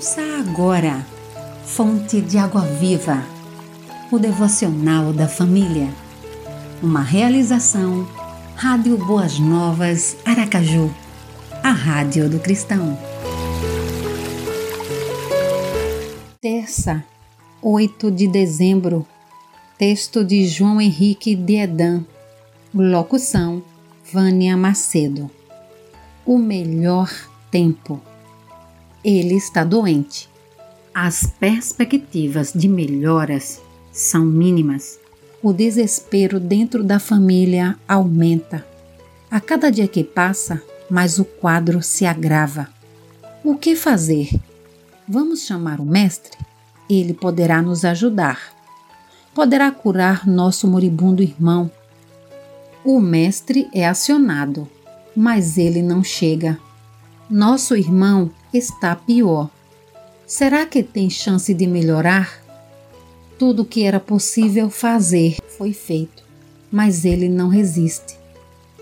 Ouça agora, Fonte de Água Viva, o devocional da família. Uma realização, Rádio Boas Novas, Aracaju, a Rádio do Cristão. Terça, 8 de dezembro, texto de João Henrique de Edan, locução Vânia Macedo. O melhor tempo. Ele está doente. As perspectivas de melhoras são mínimas. O desespero dentro da família aumenta. A cada dia que passa, mais o quadro se agrava. O que fazer? Vamos chamar o mestre? Ele poderá nos ajudar. Poderá curar nosso moribundo irmão. O mestre é acionado, mas ele não chega. Nosso irmão está pior. Será que tem chance de melhorar? Tudo o que era possível fazer foi feito, mas ele não resiste.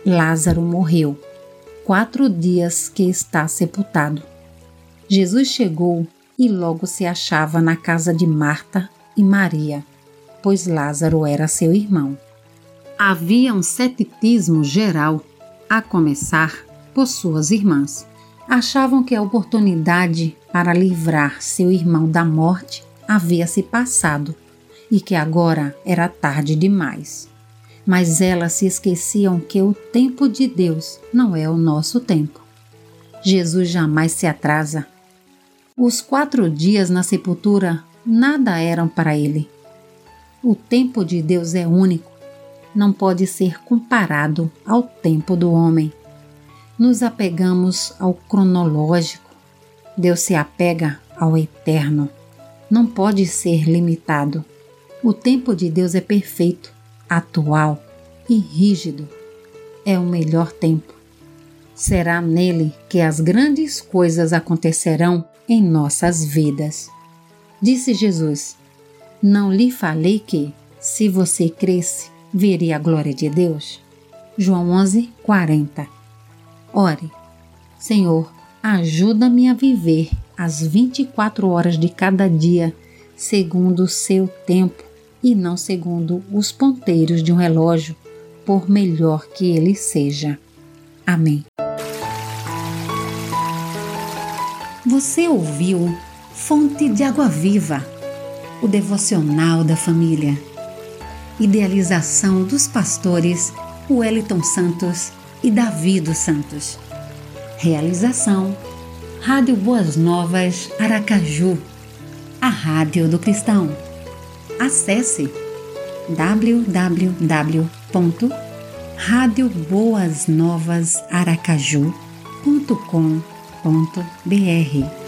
Lázaro morreu. Quatro dias que está sepultado. Jesus chegou e logo se achava na casa de Marta e Maria, pois Lázaro era seu irmão. Havia um ceticismo geral, a começar por suas irmãs achavam que a oportunidade para livrar seu irmão da morte havia se passado e que agora era tarde demais. Mas elas se esqueciam que o tempo de Deus não é o nosso tempo. Jesus jamais se atrasa. Os quatro dias na sepultura nada eram para ele. O tempo de Deus é único, não pode ser comparado ao tempo do homem nos apegamos ao cronológico. Deus se apega ao eterno. Não pode ser limitado. O tempo de Deus é perfeito, atual e rígido. É o melhor tempo. Será nele que as grandes coisas acontecerão em nossas vidas. Disse Jesus: Não lhe falei que, se você cresce, veria a glória de Deus? João 11, 40 Ore, Senhor, ajuda-me a viver as 24 horas de cada dia segundo o seu tempo e não segundo os ponteiros de um relógio, por melhor que ele seja. Amém. Você ouviu Fonte de Água Viva, o devocional da família. Idealização dos pastores Wellington Santos e Davi dos Santos. Realização: Rádio Boas Novas Aracaju, a Rádio do Cristão. Acesse www.radioboasnovasaracaju.com.br